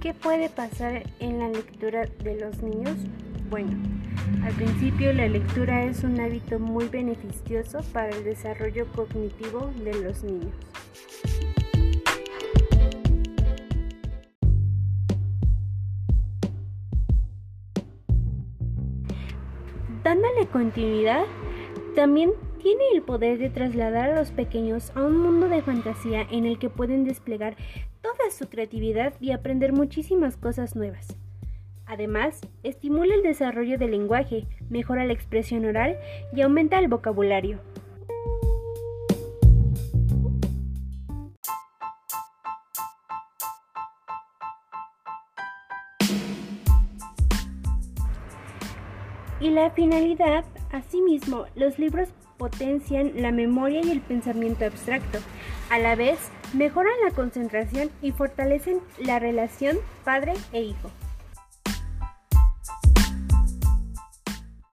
¿Qué puede pasar en la lectura de los niños? Bueno, al principio la lectura es un hábito muy beneficioso para el desarrollo cognitivo de los niños. Dándole continuidad, también tiene el poder de trasladar a los pequeños a un mundo de fantasía en el que pueden desplegar toda su creatividad y aprender muchísimas cosas nuevas. Además, estimula el desarrollo del lenguaje, mejora la expresión oral y aumenta el vocabulario. Y la finalidad, asimismo, los libros potencian la memoria y el pensamiento abstracto. A la vez, mejoran la concentración y fortalecen la relación padre e hijo.